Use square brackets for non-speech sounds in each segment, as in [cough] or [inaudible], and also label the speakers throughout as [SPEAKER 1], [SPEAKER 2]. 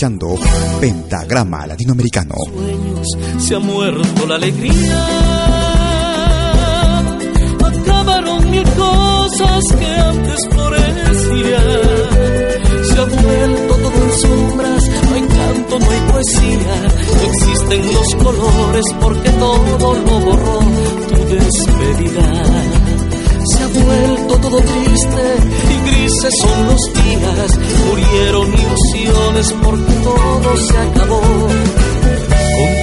[SPEAKER 1] Escuchando Pentagrama Latinoamericano.
[SPEAKER 2] sueños se ha muerto la alegría. Acabaron mil cosas que antes florecían. Se ha vuelto todo en sombras, no hay canto, no hay poesía. No existen los colores porque todo lo borró tu despedida. Se ha vuelto todo triste y grises son los días. Murieron ilusiones porque todo se acabó con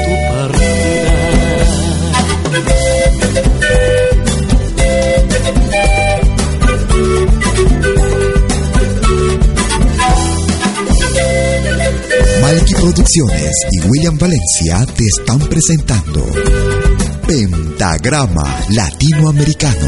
[SPEAKER 2] tu partida.
[SPEAKER 1] Malky Producciones y William Valencia te están presentando Pentagrama Latinoamericano,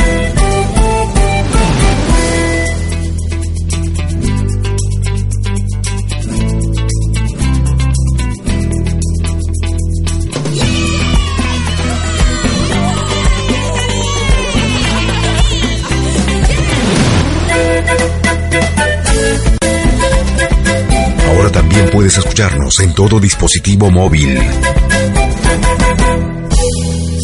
[SPEAKER 3] Puedes escucharnos en todo dispositivo móvil.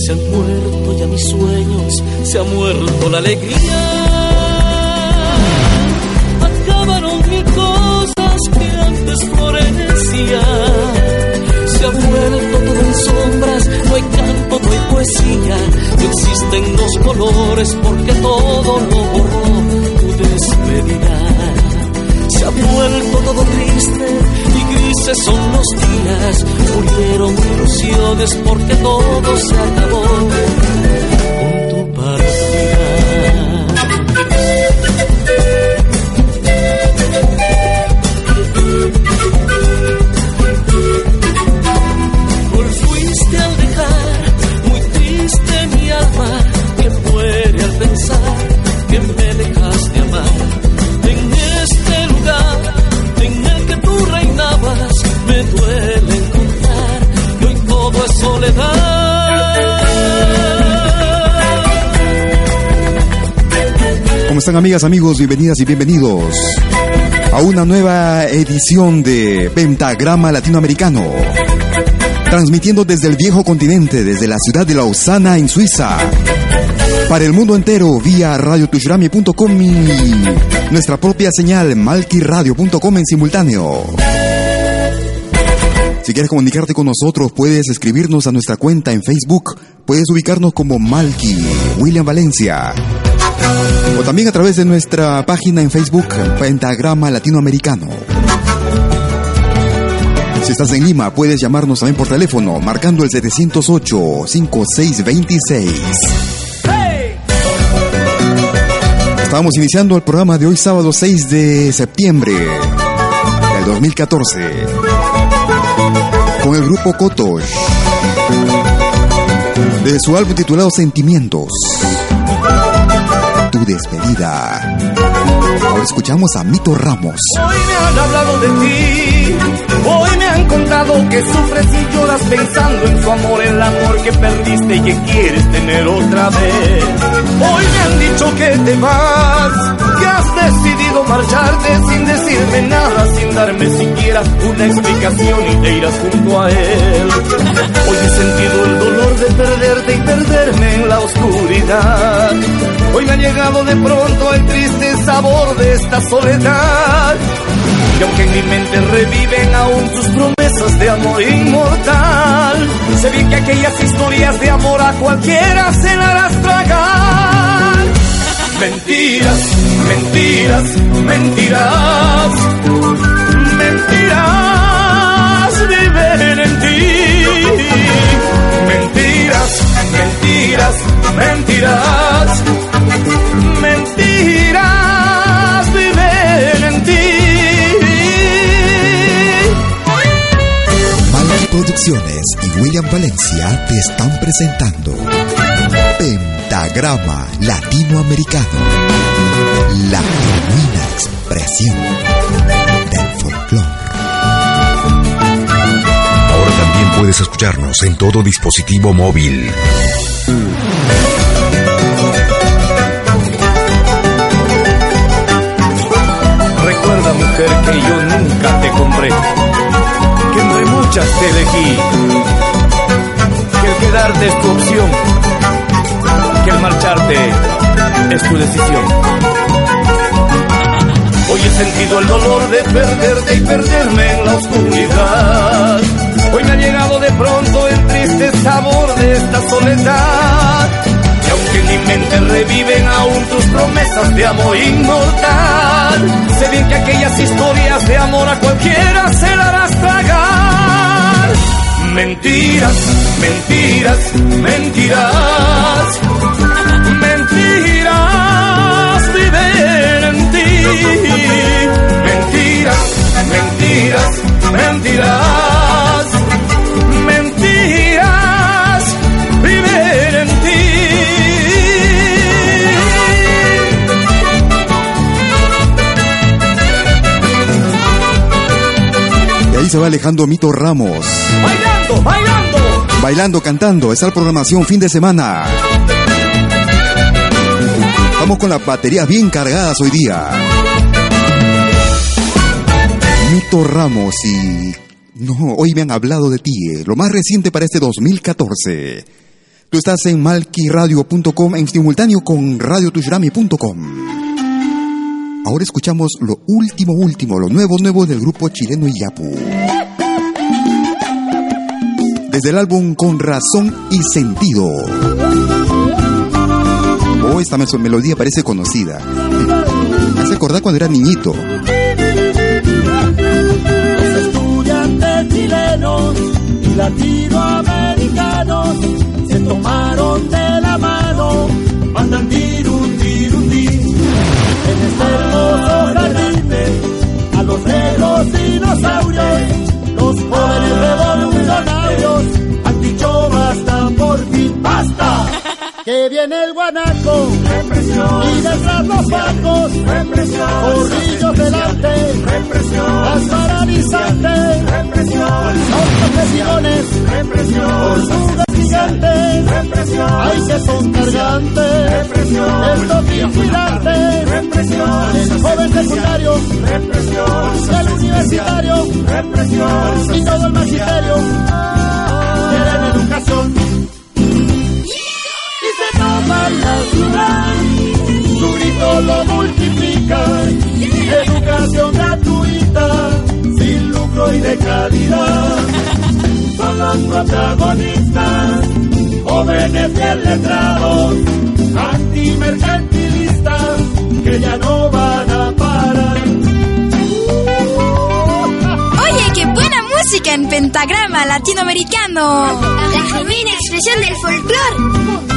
[SPEAKER 2] Se han muerto ya mis sueños, se ha muerto la alegría. Acabaron mil cosas que antes florecían. Se ha vuelto todo en sombras, no hay canto, no hay poesía. No existen los colores porque todo lo borró tu despedida. Se ha vuelto todo triste grises son los días. Murieron ilusiones porque todo se acabó
[SPEAKER 1] amigas, amigos? Bienvenidas y bienvenidos a una nueva edición de Pentagrama Latinoamericano. Transmitiendo desde el viejo continente, desde la ciudad de Lausana, en Suiza. Para el mundo entero, vía radiotushrami.com y nuestra propia señal, malkiradio.com en simultáneo. Si quieres comunicarte con nosotros, puedes escribirnos a nuestra cuenta en Facebook. Puedes ubicarnos como Malky William Valencia. O también a través de nuestra página en Facebook, Pentagrama Latinoamericano. Si estás en Lima, puedes llamarnos también por teléfono, marcando el 708-5626. Estamos iniciando el programa de hoy, sábado 6 de septiembre del 2014 con el grupo Kotosh. De su álbum titulado Sentimientos. Tu despedida. Ahora escuchamos a Mito Ramos.
[SPEAKER 4] Hoy me han hablado de ti. Hoy me contado que sufres y lloras pensando en su amor, el amor que perdiste y que quieres tener otra vez. Hoy me han dicho que te vas, que has decidido marcharte sin decirme nada, sin darme siquiera una explicación y te irás junto a él. Hoy he sentido el dolor de perderte y perderme en la oscuridad. Hoy me ha llegado de pronto el triste sabor de esta soledad. Y aunque en mi mente reviven aún tus promesas de amor inmortal, sé bien que aquellas historias de amor a cualquiera se la harás tragar. Mentiras, mentiras, mentiras, mentiras viven en ti. Mentiras, mentiras, mentiras, mentiras
[SPEAKER 1] Producciones y William Valencia te están presentando Pentagrama Latinoamericano. La genuina expresión del folclore.
[SPEAKER 5] Ahora también puedes escucharnos en todo dispositivo móvil.
[SPEAKER 4] Recuerda, mujer, que yo nunca te compré, entre muchas te elegí, que el quedarte es tu opción, que el marcharte es tu decisión. Hoy he sentido el dolor de perderte y perderme en la oscuridad. Hoy me ha llegado de pronto el triste sabor de esta soledad. Y aunque en mi mente reviven aún tus promesas de amor inmortal, sé bien que aquellas historias de amor a cualquiera se la harás tragar. Mentiras, mentiras, mentiras, mentiras viven en ti. Mentiras, mentiras, mentiras,
[SPEAKER 1] ahí se va Alejandro Mito Ramos.
[SPEAKER 4] Bailando, bailando.
[SPEAKER 1] Bailando, cantando, esta es la programación fin de semana. Vamos con las baterías bien cargadas hoy día. Mito Ramos y... No, hoy me han hablado de ti, eh, lo más reciente para este 2014. Tú estás en malkiradio.com en simultáneo con radiotushrami.com. Ahora escuchamos lo último, último, lo nuevo, nuevo del grupo chileno Iyapu. Desde el álbum Con Razón y Sentido. Oh, esta mel- melodía parece conocida. Me hace acordar cuando era niñito.
[SPEAKER 6] Los estudiantes chilenos y latinoamericanos se tomaron de la mano, mandan. En este hermoso jardín, a los negros dinosaurios, los jóvenes revolucionarios. Han dicho basta por fin, basta. Que viene el guanaco, y detrás los bancos, corrillos delante, que son cargantes, estos vigilantes, secundario,
[SPEAKER 4] represión,
[SPEAKER 6] del universitario,
[SPEAKER 4] represión,
[SPEAKER 6] y todo el magisterio. Quieren educación. Y se toman la ciudad, su grito lo multiplican. Educación gratuita, sin lucro y de calidad. Son los protagonistas, jóvenes bien letrados, antimercantilistas, que ya no van a parar.
[SPEAKER 7] Oye, qué buena música en pentagrama latinoamericano.
[SPEAKER 8] La genuina expresión del folclore.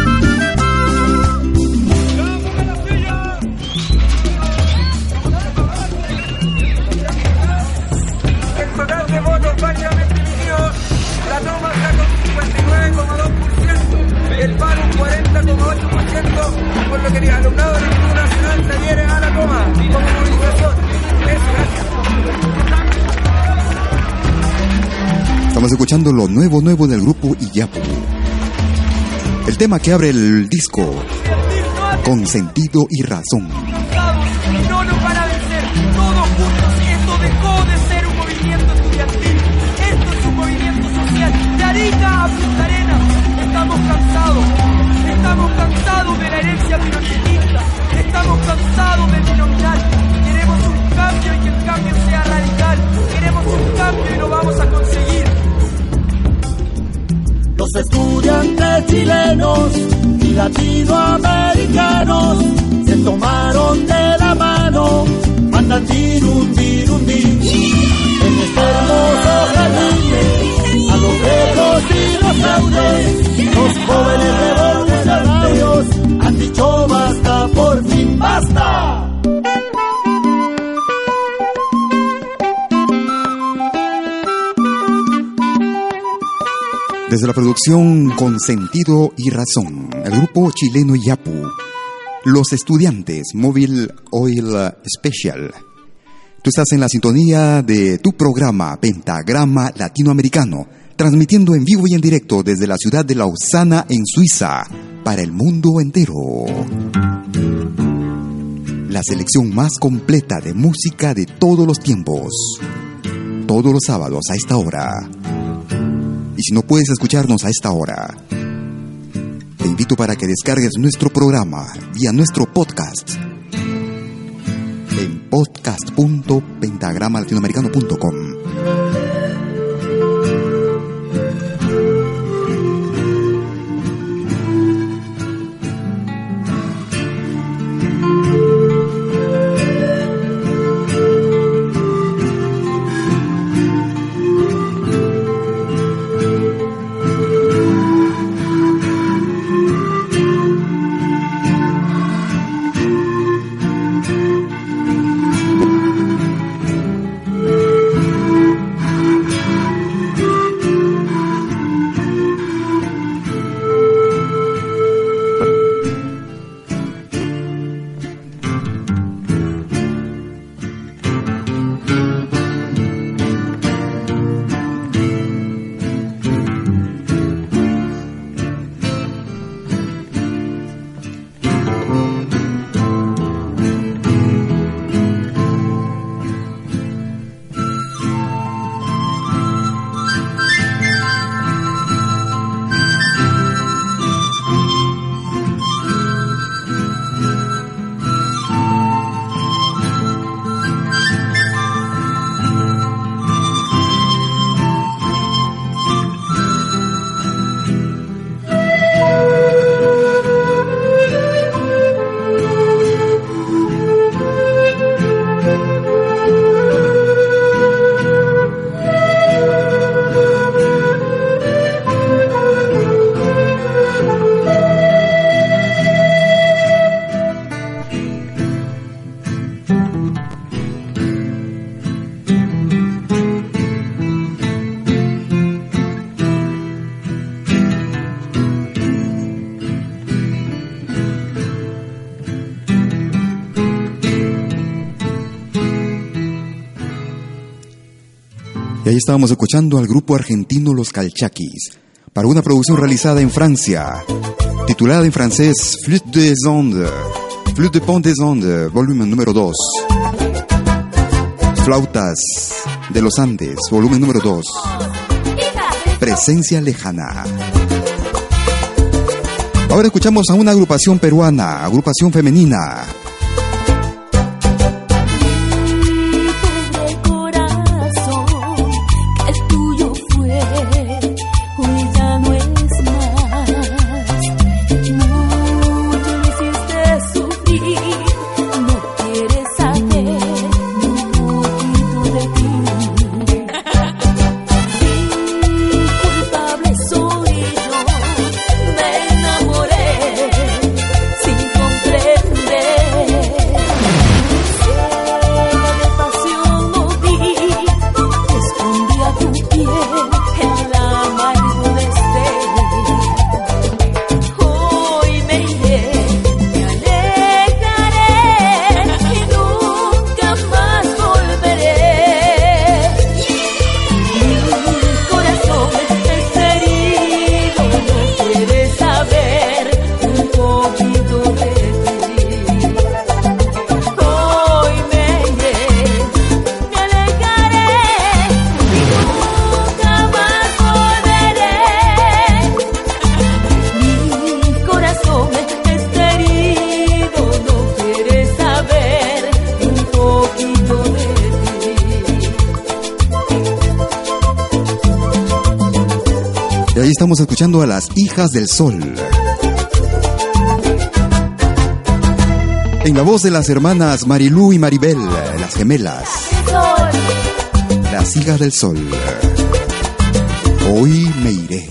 [SPEAKER 1] Estamos escuchando lo nuevo, nuevo del grupo Iyapu. El tema que abre el disco, con sentido y razón.
[SPEAKER 6] Latinoamericanos se tomaron de la mano, mandan tirun, tirun, din. En este hermoso jardín, a los los grandes, los jóvenes revolucionarios han dicho basta, por fin basta.
[SPEAKER 1] Desde la producción Con Sentido y Razón, el grupo chileno Yapu, los estudiantes Móvil Oil Special. Tú estás en la sintonía de tu programa Pentagrama Latinoamericano, transmitiendo en vivo y en directo desde la ciudad de Lausana, en Suiza, para el mundo entero. La selección más completa de música de todos los tiempos. Todos los sábados a esta hora. Y si no puedes escucharnos a esta hora, te invito para que descargues nuestro programa vía nuestro podcast en podcast.pentagramalatinoamericano.com.
[SPEAKER 9] ahí estábamos escuchando al grupo argentino Los Calchaquis para una producción realizada en Francia, titulada en francés Flûte des Ondes, Flûte de Pont des Ondes, volumen número 2. Flautas de los Andes, volumen número 2. Presencia lejana. Ahora escuchamos a una agrupación peruana, agrupación femenina, escuchando a las hijas del sol. En la voz de las hermanas Marilú y Maribel, las gemelas. Las hijas del sol. Hoy me iré.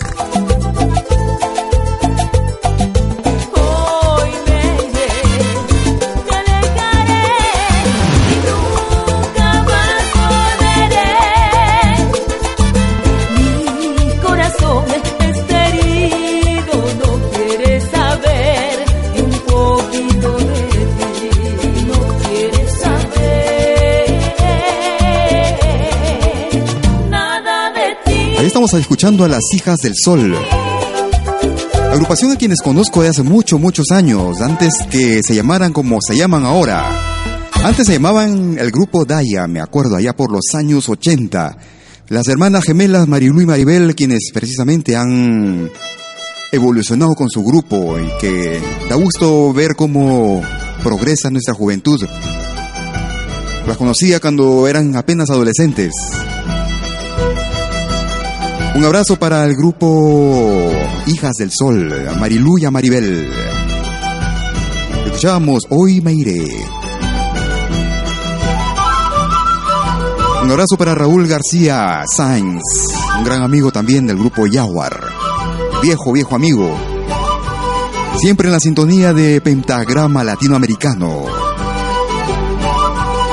[SPEAKER 9] Estamos escuchando a las Hijas del Sol. Agrupación a quienes conozco de hace muchos, muchos años, antes que se llamaran como se llaman ahora. Antes se llamaban el grupo Daya, me acuerdo, allá por los años 80. Las hermanas gemelas Marilu y Maribel, quienes precisamente han evolucionado con su grupo y que da gusto ver cómo progresa nuestra juventud. Las conocía cuando eran apenas adolescentes. Un abrazo para el grupo Hijas del Sol, a Marilú y a Maribel. Escuchamos Hoy me iré. Un abrazo para Raúl García Sainz, un gran amigo también del grupo Yaguar. Viejo, viejo amigo.
[SPEAKER 1] Siempre en la sintonía de Pentagrama Latinoamericano.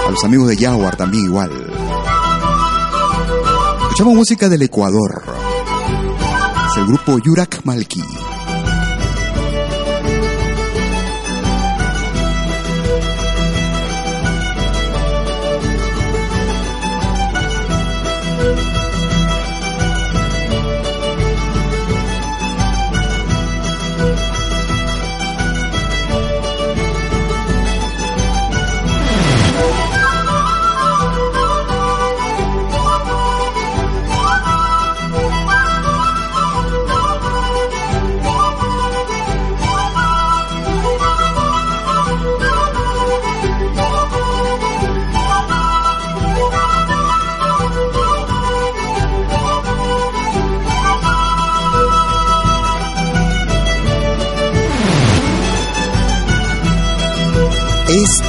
[SPEAKER 1] A los amigos de Jaguar también igual. Escuchamos música del Ecuador. Es el grupo Yurak Malki.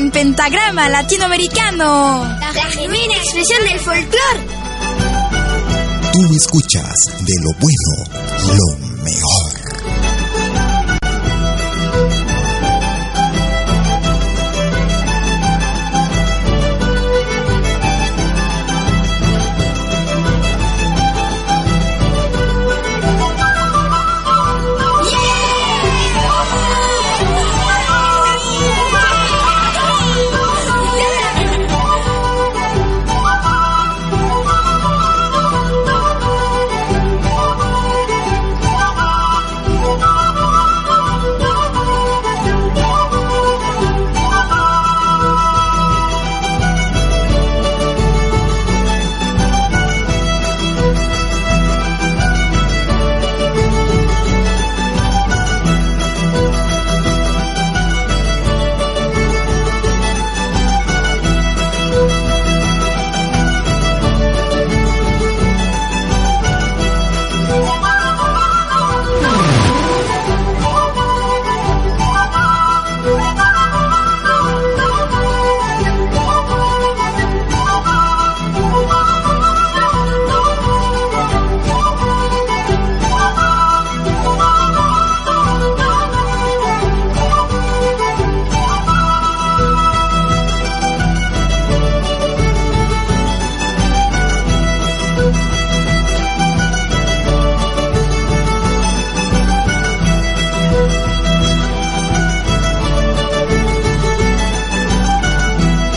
[SPEAKER 7] En pentagrama latinoamericano.
[SPEAKER 8] La genuina expresión del folclore.
[SPEAKER 1] Tú escuchas de lo bueno, lo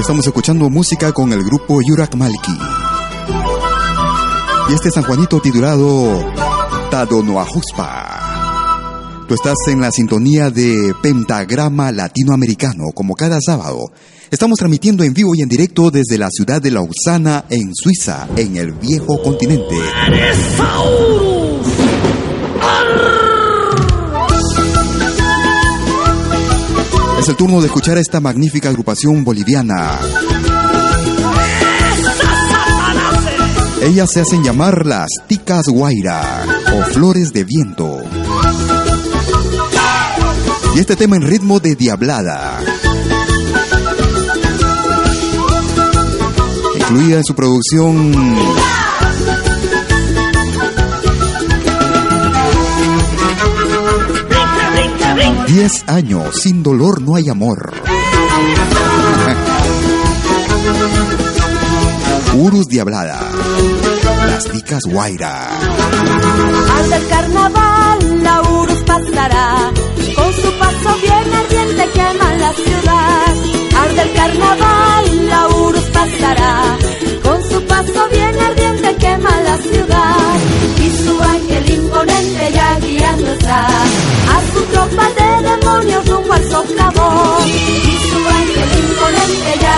[SPEAKER 1] Estamos escuchando música con el grupo Yurak Malki. Y este San Juanito titulado Tadonoajuspa. Tú estás en la sintonía de Pentagrama Latinoamericano, como cada sábado. Estamos transmitiendo en vivo y en directo desde la ciudad de Lausana, en Suiza, en el viejo continente. Es el turno de escuchar a esta magnífica agrupación boliviana. Ellas se hacen llamar las Ticas Guaira o Flores de Viento. Y este tema en ritmo de diablada. Incluida en su producción. Diez años, sin dolor no hay amor. Urus Diablada. Las ticas Guaira.
[SPEAKER 9] Al del carnaval la Urus pasará. Con su paso bien ardiente quema la ciudad. Al del carnaval la Urus pasará. Con su paso bien ardiente quema la ciudad. A su tropa de demonios rumbo al socavón. Y su ángel imponente ya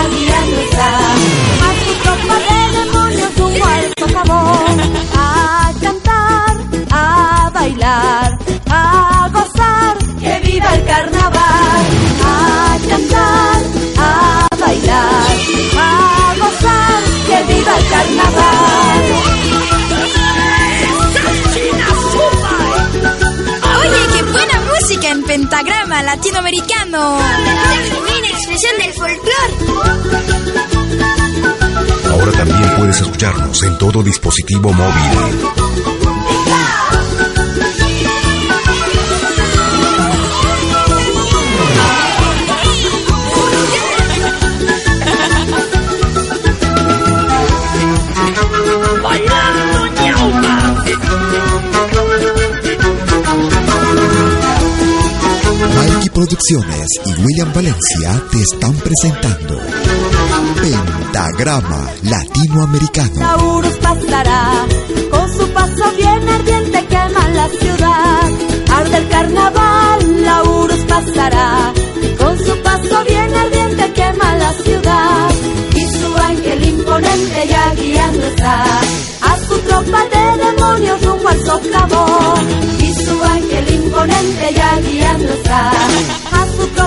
[SPEAKER 7] latinoamericano.
[SPEAKER 8] La genuina expresión del folclore.
[SPEAKER 5] Ahora también puedes escucharnos en todo dispositivo móvil.
[SPEAKER 1] Y William Valencia te están presentando Pentagrama Latinoamericano.
[SPEAKER 9] La Urus pasará, con su paso bien ardiente quema la ciudad. Arde el carnaval, la Urus pasará, con su paso bien ardiente quema la ciudad. Y su ángel imponente ya guiando está, a su tropa de demonios rumbo al socavón. Y su ángel imponente ya guiando está,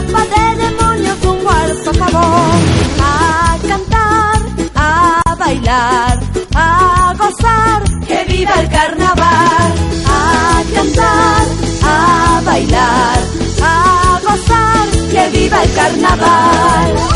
[SPEAKER 9] de demonios rumbo al socavón. A cantar, a bailar, a gozar, que viva el carnaval. A cantar, a bailar, a gozar, que viva el carnaval.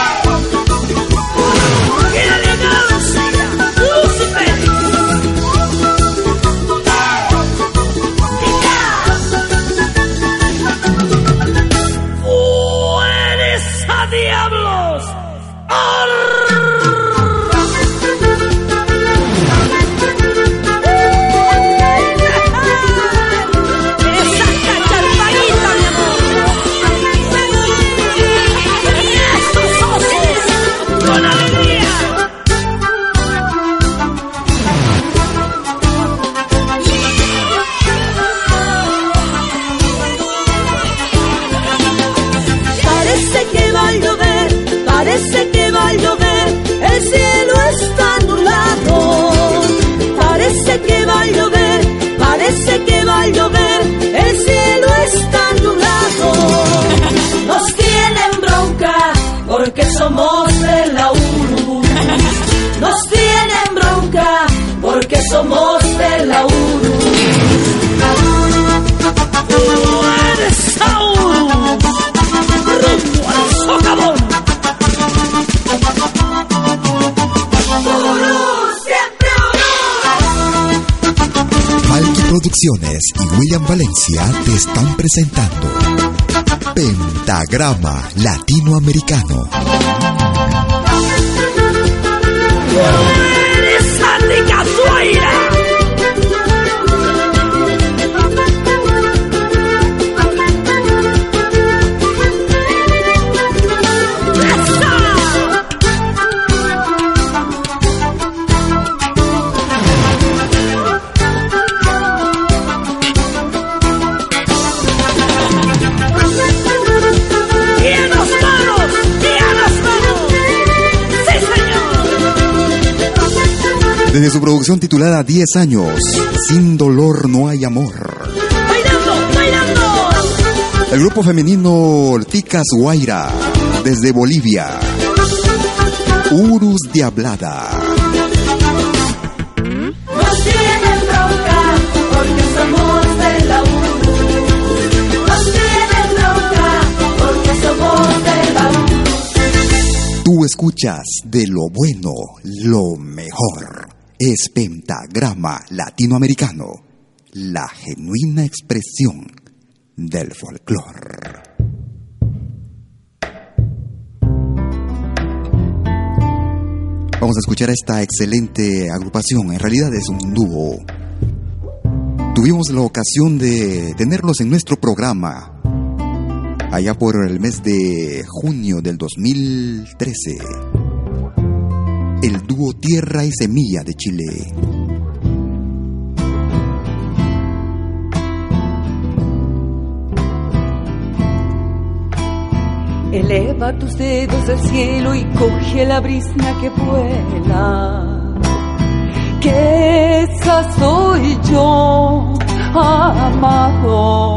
[SPEAKER 1] Pentagrama Latinoamericano. Desde su producción titulada 10 años, Sin dolor no hay amor.
[SPEAKER 10] ¡Bailando! ¡Bailando!
[SPEAKER 1] El grupo femenino Ticas Guaira, desde Bolivia. Urus Diablada.
[SPEAKER 9] Nos tienen bronca porque somos de la Urus. Nos tienen bronca porque somos de la.
[SPEAKER 1] Tú escuchas de lo bueno, lo mejor. Es pentagrama latinoamericano, la genuina expresión del folclore. Vamos a escuchar a esta excelente agrupación, en realidad es un dúo. Tuvimos la ocasión de tenerlos en nuestro programa allá por el mes de junio del 2013. El dúo Tierra y Semilla de Chile.
[SPEAKER 9] Eleva tus dedos al cielo y coge la brisna que vuela. Que esa soy yo, amado.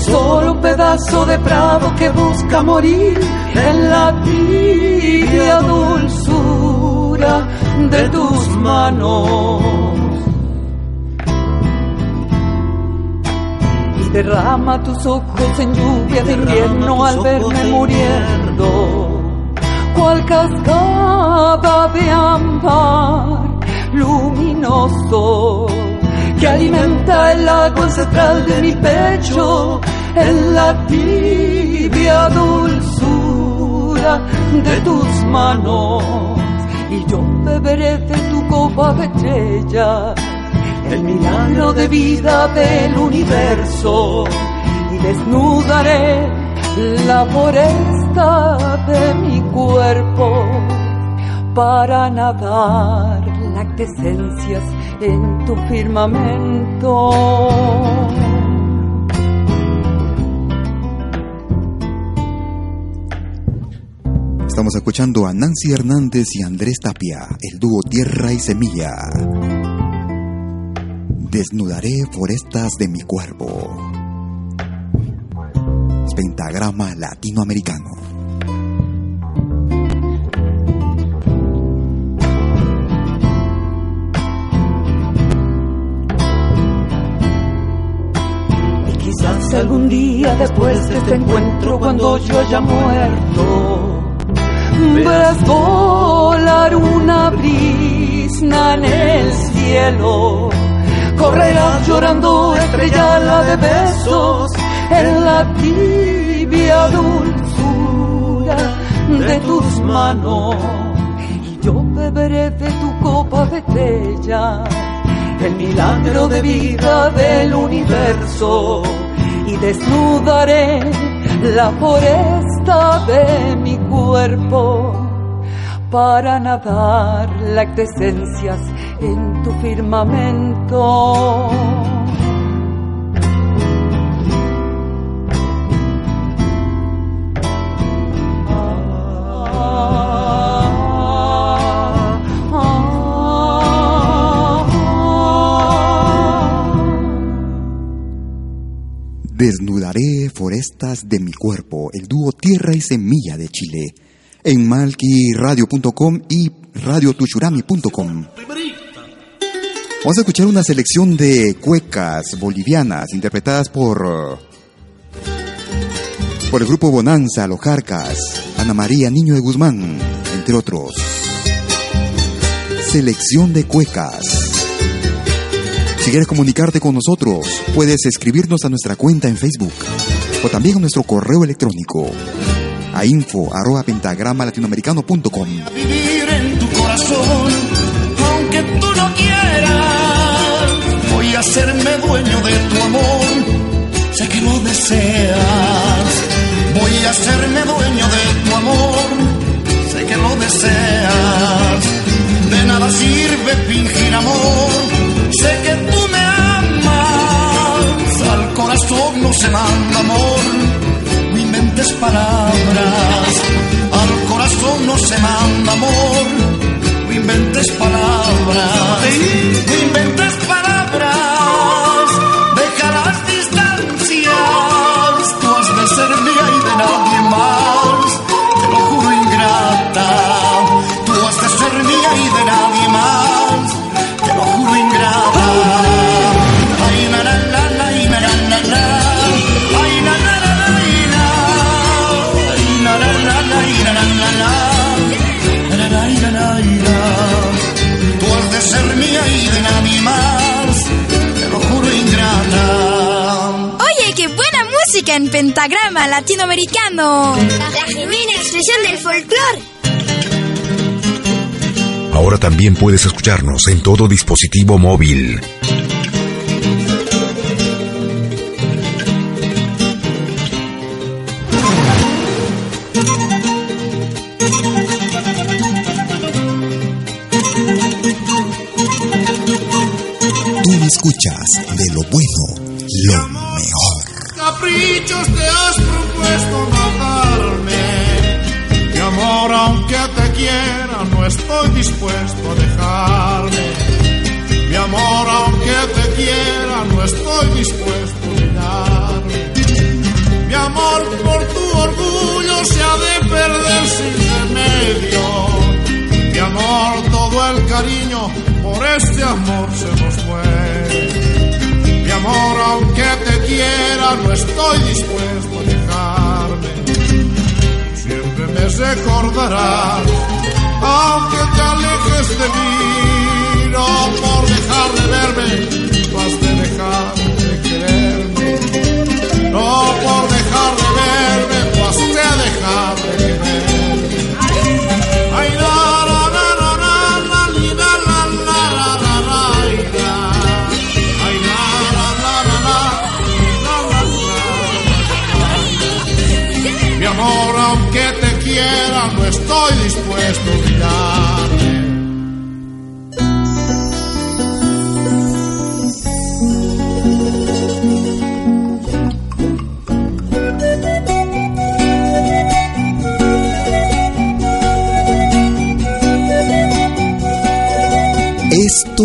[SPEAKER 9] Solo un pedazo de prado que busca morir en la tibia dulzura de tus manos. Derrama tus ojos en lluvia de invierno al verme muriendo, cual cascada de ámbar luminoso que alimenta el agua ancestral de mi pecho en la tibia dulzura de tus manos. Y yo beberé de tu copa de estrella el milagro de vida del universo y desnudaré la foresta de mi cuerpo para nadar lactescencias en tu firmamento.
[SPEAKER 1] Estamos escuchando a Nancy Hernández y Andrés Tapia, el dúo Tierra y Semilla. Desnudaré forestas de mi cuerpo. Pentagrama latinoamericano.
[SPEAKER 9] Y quizás algún día después de este encuentro, cuando yo haya muerto, verás volar una brisna en el cielo. Correrás llorando estrellada de besos en la tibia dulzura de tus manos. Y yo beberé de tu copa de estrella el milagro de vida del universo. Y desnudaré la de mi cuerpo para nadar lactescencias en tu firmamento.
[SPEAKER 1] Desnudaré forestas de mi cuerpo, el dúo Tierra y Semilla de Chile, en malquiradio.com y radiotuchurami.com. Vamos a escuchar una selección de cuecas bolivianas interpretadas por por el grupo Bonanza, Los Carcas, Ana María Niño de Guzmán, entre otros. Selección de cuecas. Si quieres comunicarte con nosotros, puedes escribirnos a nuestra cuenta en Facebook o también a nuestro correo electrónico a info arroba pentagrama latinoamericano.com.
[SPEAKER 11] Vivir en tu corazón, aunque tú no quieras, voy a hacerme dueño de tu amor, sé que lo deseas. Voy a hacerme dueño de tu amor, sé que lo deseas. Sirve fingir amor, sé que tú me amas. Al corazón no se manda amor no inventes palabras, al corazón no se manda amor, no inventes palabras, no inventes palabras,
[SPEAKER 7] música en pentagrama latinoamericano.
[SPEAKER 8] La genuina expresión del folclore.
[SPEAKER 3] Ahora también puedes escucharnos en todo dispositivo móvil.
[SPEAKER 1] Tú me escuchas de lo bueno, lo mejor.
[SPEAKER 12] Caprichos te has propuesto matarme. Mi amor, aunque te quiera, no estoy dispuesto a dejarme. Mi amor, aunque te quiera, no estoy dispuesto a mirarme. Mi amor, por tu orgullo se ha de perder sin remedio. Mi amor, todo el cariño por este amor se nos muere. Aunque te quiera, no estoy dispuesto a dejarme. Siempre me recordarás, aunque te alejes de mí, no por dejar de verme, tú has de dejar de quererme. No por dejar de verme,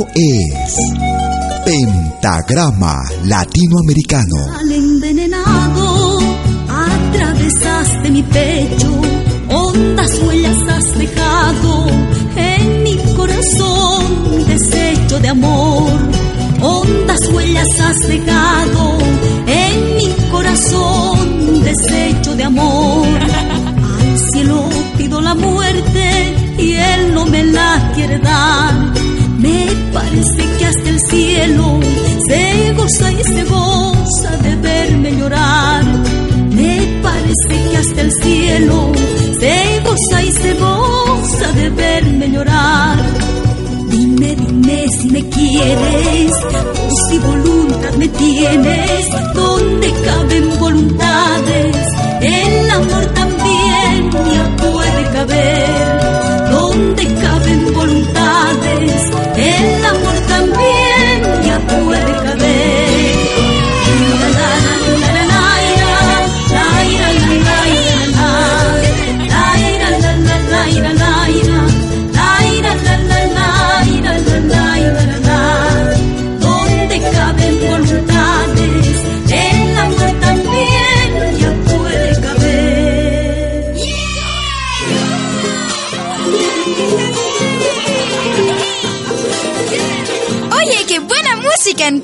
[SPEAKER 1] Es Pentagrama Latinoamericano.
[SPEAKER 13] Al envenenado atravesaste mi pecho, hondas huellas has dejado en mi corazón, desecho de amor. Hondas huellas has dejado en mi corazón, desecho de amor. Al cielo pido la muerte y él no me la quiere dar. Parece que hasta el cielo se goza y se goza de verme llorar. Me parece que hasta el cielo se goza y se goza de verme llorar. Dime, dime si me quieres o si voluntad me tienes, donde caben voluntades,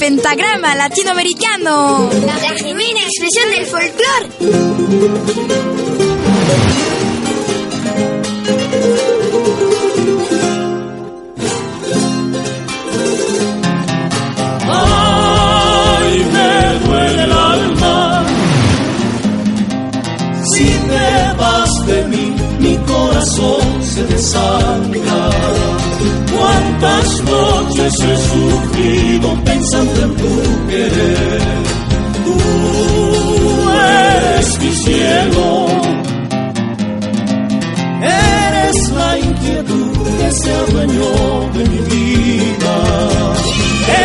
[SPEAKER 7] pentagrama latinoamericano.
[SPEAKER 8] La genuina expresión del folclore.
[SPEAKER 2] Ay, me duele el alma. Si te vas de mí, mi corazón se desangra. Noches he sufrido pensando en tu querer. Tú eres mi cielo. Eres la inquietud que se adueñó de mi vida.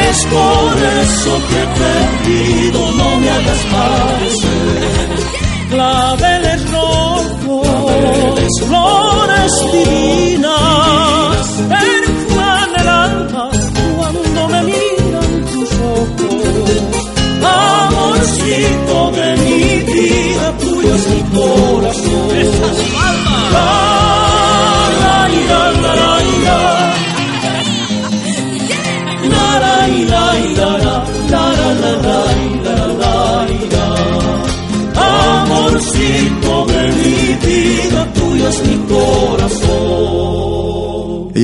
[SPEAKER 2] Es por eso que he perdido, no me hagas parecer. Claveles rojos, flores divinas,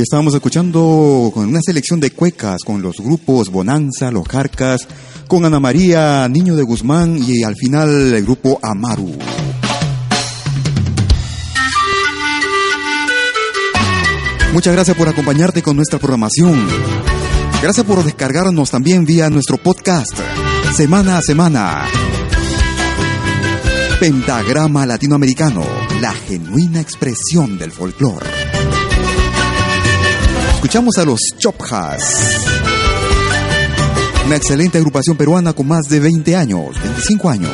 [SPEAKER 1] estábamos escuchando con una selección de cuecas con los grupos Bonanza, Los Carcas, con Ana María, Niño de Guzmán y al final el grupo Amaru. Muchas gracias por acompañarte con nuestra programación. Gracias por descargarnos también vía nuestro podcast, semana a semana. Pentagrama Latinoamericano, la genuina expresión del folclore. Escuchamos a los Chopjas, una excelente agrupación peruana con más de 20 años, 25 años.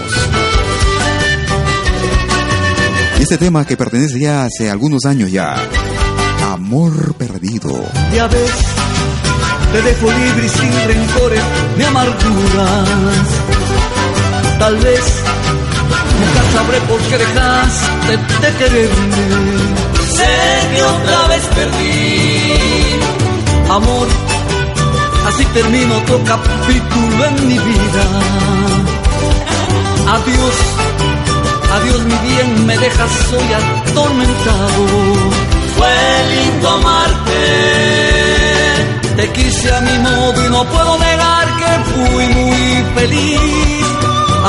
[SPEAKER 1] Y este tema que pertenece ya hace algunos años ya, Amor Perdido.
[SPEAKER 4] Ya ves, te dejo libre y sin rencores ni amarguras. Tal vez nunca sabré por qué dejaste de quererme. Sé que otra vez perdí. Amor, así termino otro capítulo en mi vida. Adiós, adiós mi bien, me dejas hoy atormentado. Fue lindo amarte, te quise a mi modo y no puedo negar que fui muy feliz.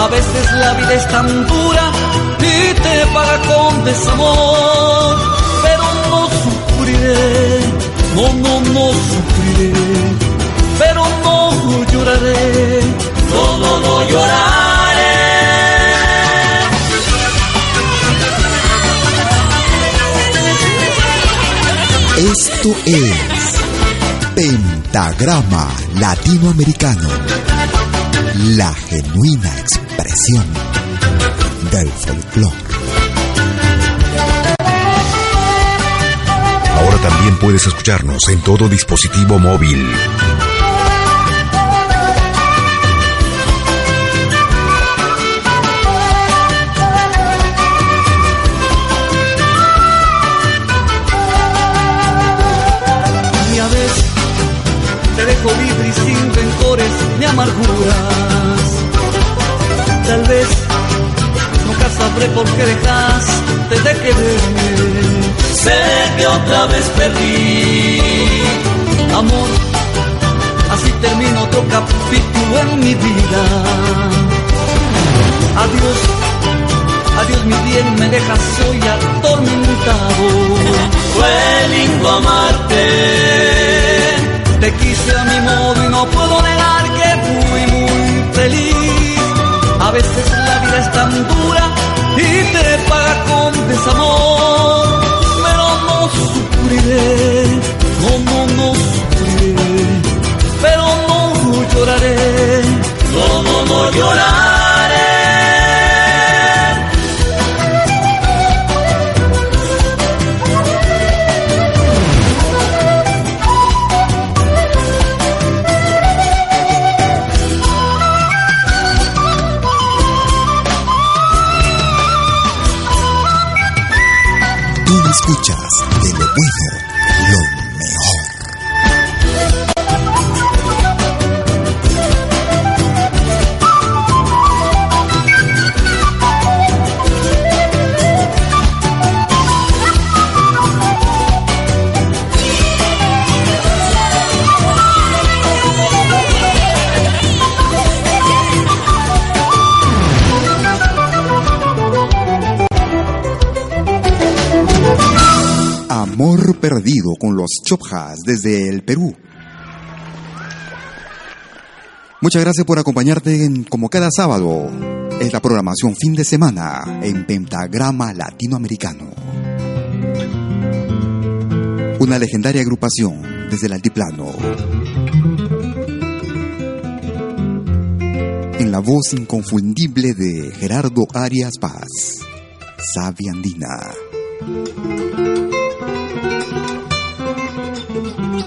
[SPEAKER 4] A veces la vida es tan dura y te paga con desamor, pero no sufriré, no, no, no sufriré, pero no lloraré, no, no, no lloraré.
[SPEAKER 1] Esto es Pentagrama Latinoamericano, la genuina expresión del folclore.
[SPEAKER 5] También puedes escucharnos en todo dispositivo móvil.
[SPEAKER 4] Ya ves, te dejo libre y sin amarguras. Tal vez nunca sabré por qué dejaste de quererme. Sé que otra vez perdí. Amor, así termina otro capítulo en mi vida. Adiós, adiós mi bien, me dejas hoy atormentado. Fue lindo amarte, te quise a mi modo y no puedo negar que fui muy feliz. A veces la vida es tan dura y te paga con desamor, sufriré, no, no, no sufriré, pero no lloraré, no, no, no lloraré.
[SPEAKER 1] Escuchas con los Chopjas desde el Perú. Muchas gracias por acompañarte en, como cada sábado. Es la programación fin de semana en Pentagrama Latinoamericano. Una legendaria agrupación desde el altiplano. En la voz inconfundible de Gerardo Arias Paz, Sabia Andina.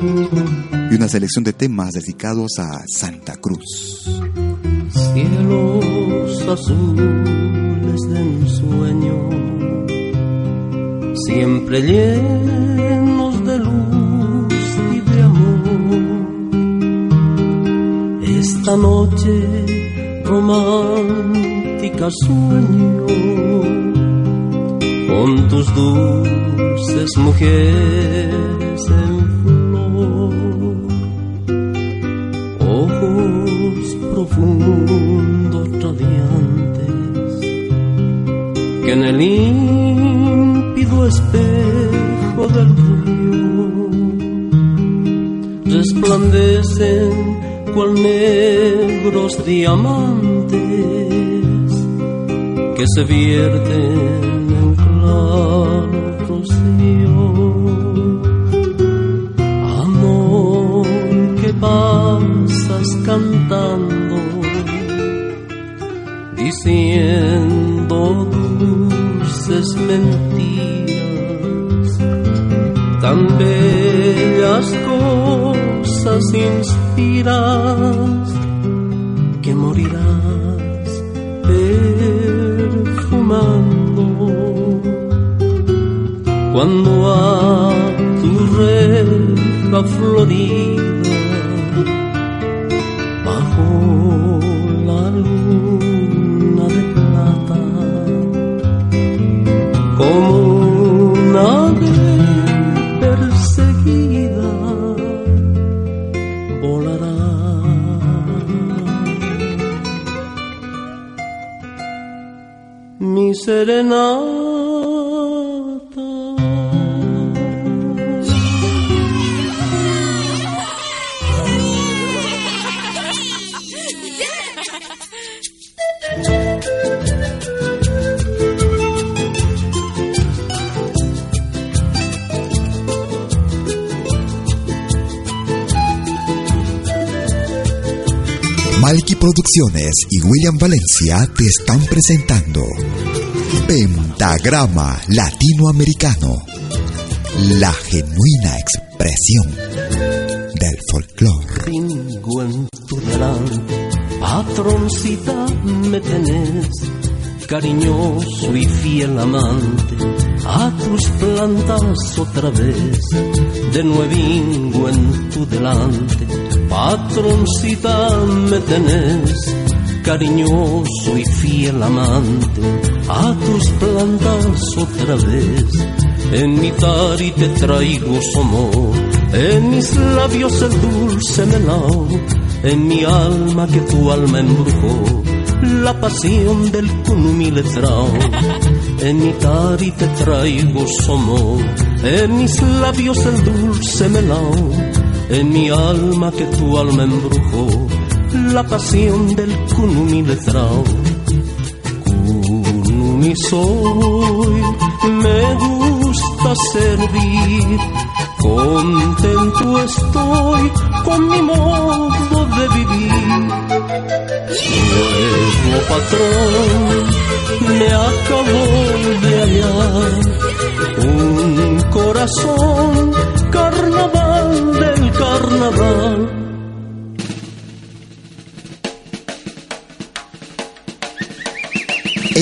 [SPEAKER 1] Y una selección de temas dedicados a Santa Cruz.
[SPEAKER 14] Cielos azules de ensueño, siempre llenos de luz y de amor. Esta noche romántica sueño
[SPEAKER 2] con tus dulces mujeres en ojos profundos radiantes que en el límpido espejo del río resplandecen cual negros diamantes que se vierten diciendo dulces mentiras, tan bellas cosas inspiras que morirás perfumando. Cuando a tu reja florida mi serena
[SPEAKER 1] Producciones y William Valencia te están presentando Pentagrama Latinoamericano, la genuina expresión del folclore.
[SPEAKER 2] Tengo en tu delante, patroncita me tenés, cariñoso y fiel amante, a tus plantas otra vez, de nuevo en tu delante Patroncita me tenés, cariñoso y fiel amante, a tus plantas otra vez. En mi tari te traigo su amor, en mis labios el dulce melao, en mi alma que tu alma embrujó, la pasión del kunumi letrao. En mi tari te traigo su amor, en mis labios el dulce melao en mi alma que tu alma embrujó, la pasión del kunumi letrao. Kunumi soy, me gusta servir, contento estoy con mi modo de vivir. Nuevo patrón me acabó de hallar un corazón carnaval del carnaval.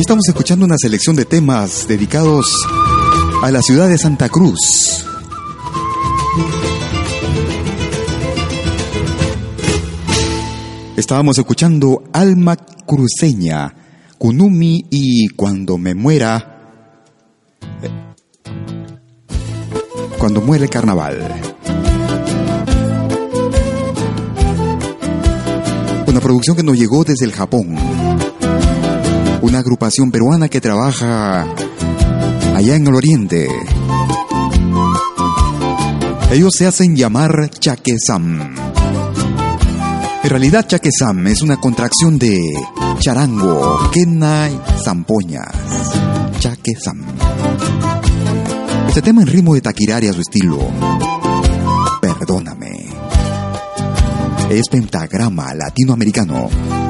[SPEAKER 1] Estamos escuchando una selección de temas dedicados a la ciudad de Santa Cruz. Estábamos escuchando Alma Cruceña, Kunumi y Cuando me muera. Eh, cuando muere el carnaval. Una producción que nos llegó desde el Japón una agrupación peruana que trabaja allá en el oriente. Ellos se hacen llamar Chaquesam. En realidad, Chaquesam es una contracción de charango, kenai, zampoñas. Chaquesam. Este tema en ritmo de taquirari su estilo. Perdóname. Es pentagrama latinoamericano.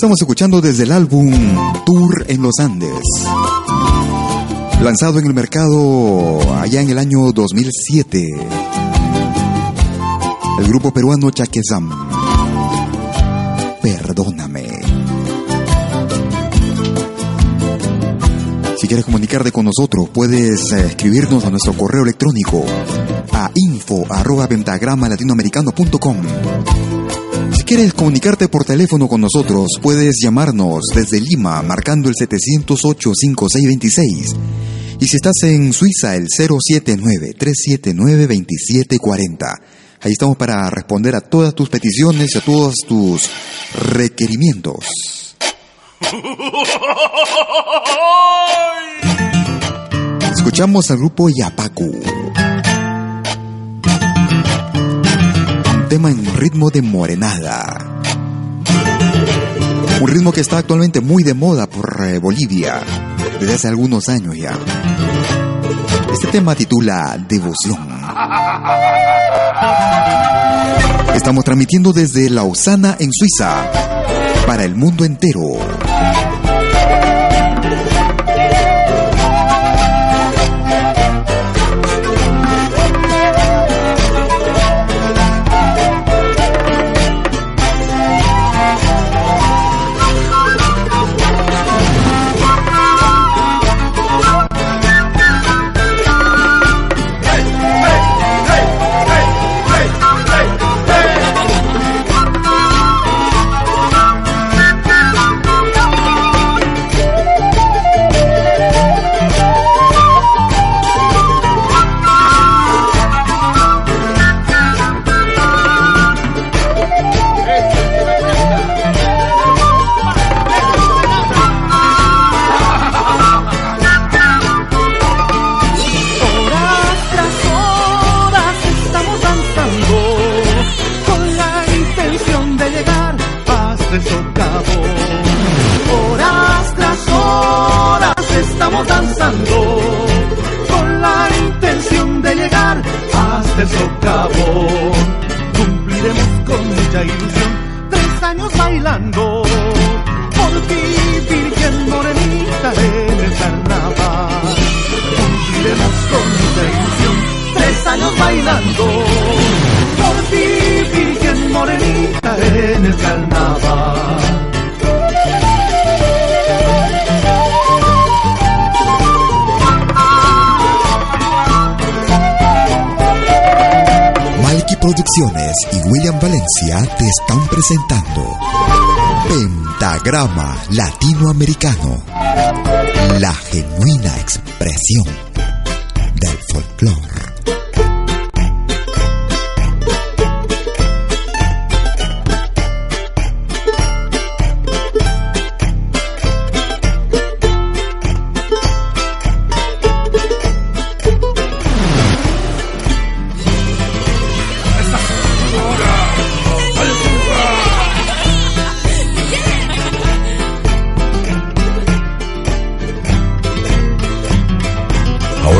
[SPEAKER 1] Estamos escuchando desde el álbum Tour en los Andes. Lanzado en el mercado allá en el año 2007. El grupo peruano Chaquezam. Perdóname. Si quieres comunicarte con nosotros, puedes eh, escribirnos a nuestro correo electrónico a info arroba pentagrama latinoamericano.com quieres comunicarte por teléfono con nosotros, puedes llamarnos desde Lima marcando el 708-5626. Y si estás en Suiza, el 079-379-2740. Ahí estamos para responder a todas tus peticiones y a todos tus requerimientos. [laughs] Escuchamos al grupo Yapacu. Tema en ritmo de morenada. Un ritmo que está actualmente muy de moda por eh, Bolivia desde hace algunos años ya. Este tema titula Devoción. Estamos transmitiendo desde Lausana en Suiza para el mundo entero. Pentagrama Latinoamericano, la genuina expresión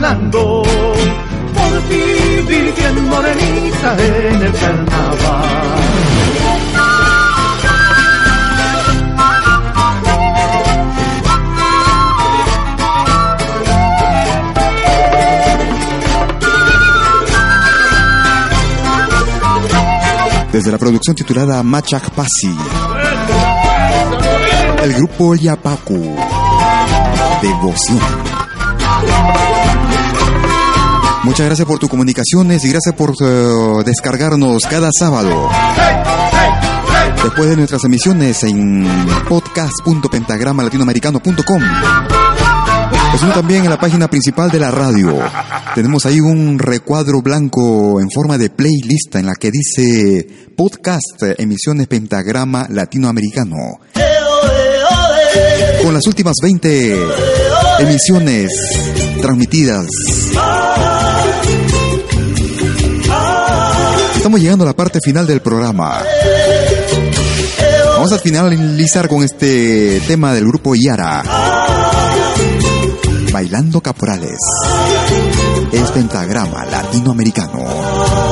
[SPEAKER 4] Bailando por ti, Virgen Morenita, en el carnaval.
[SPEAKER 1] Desde la producción titulada Machak Pasi, el grupo Yapacu, Devoción. Muchas gracias por tus comunicaciones y gracias por eh, descargarnos cada sábado. Después de nuestras emisiones en podcast.pentagramalatinoamericano.com. Eso también en la página principal de la radio. Tenemos ahí un recuadro blanco en forma de playlist en la que dice podcast emisiones pentagrama latinoamericano. Con las últimas 20 emisiones transmitidas. Estamos llegando a la parte final del programa. Vamos a finalizar con este tema del grupo Yara. Bailando Caporales. Es pentagrama latinoamericano.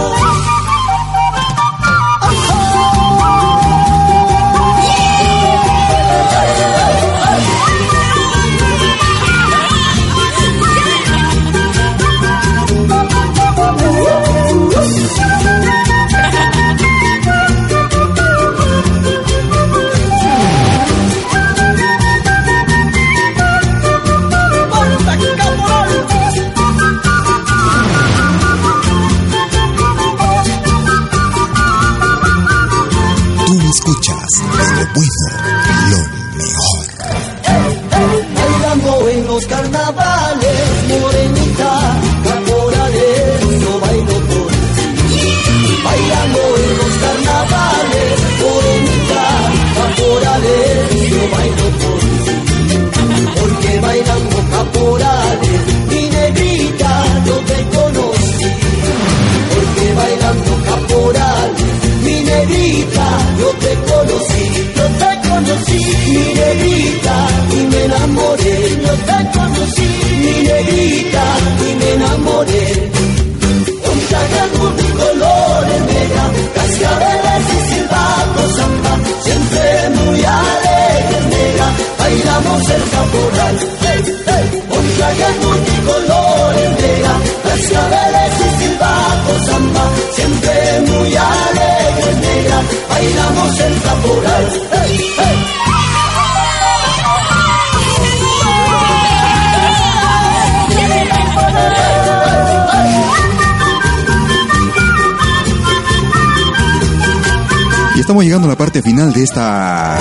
[SPEAKER 1] Estamos llegando a la parte final de esta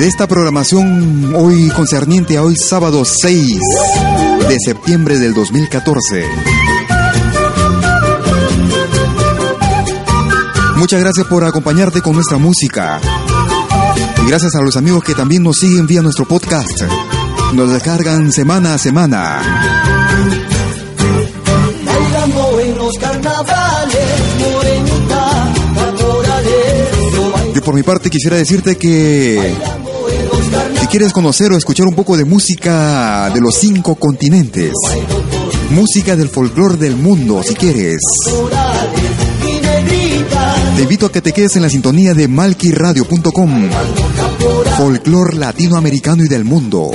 [SPEAKER 1] de esta programación hoy concerniente a hoy sábado 6 de septiembre del 2014. Muchas gracias por acompañarte con nuestra música. Y gracias a los amigos que también nos siguen vía nuestro podcast. Nos descargan semana a semana. Por mi parte quisiera decirte que si quieres conocer o escuchar un poco de música de los cinco continentes, música del folclore del mundo, si quieres. Te invito a que te quedes en la sintonía de malquiradio.com. Folclor latinoamericano y del mundo.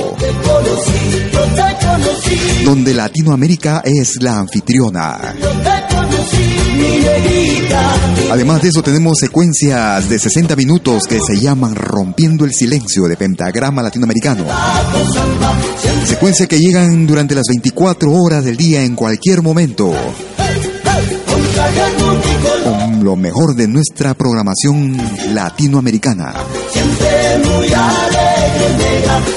[SPEAKER 1] Donde Latinoamérica es la anfitriona. Además de eso tenemos secuencias de 60 minutos que se llaman Rompiendo el Silencio de Pentagrama Latinoamericano. Secuencias que llegan durante las 24 horas del día en cualquier momento. Con lo mejor de nuestra programación latinoamericana.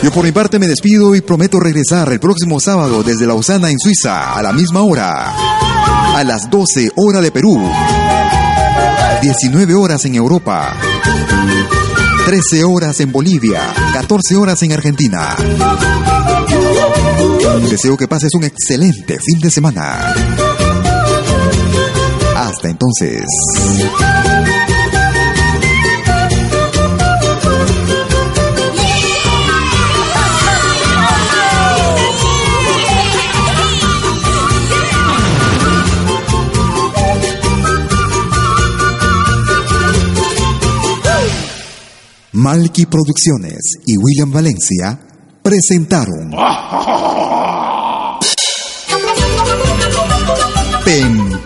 [SPEAKER 1] Yo por mi parte me despido y prometo regresar el próximo sábado desde Lausana en Suiza a la misma hora. A las 12 horas de Perú. 19 horas en Europa. 13 horas en Bolivia. 14 horas en Argentina. Deseo que pases un excelente fin de semana. Hasta entonces. Malky Producciones y William Valencia presentaron [laughs]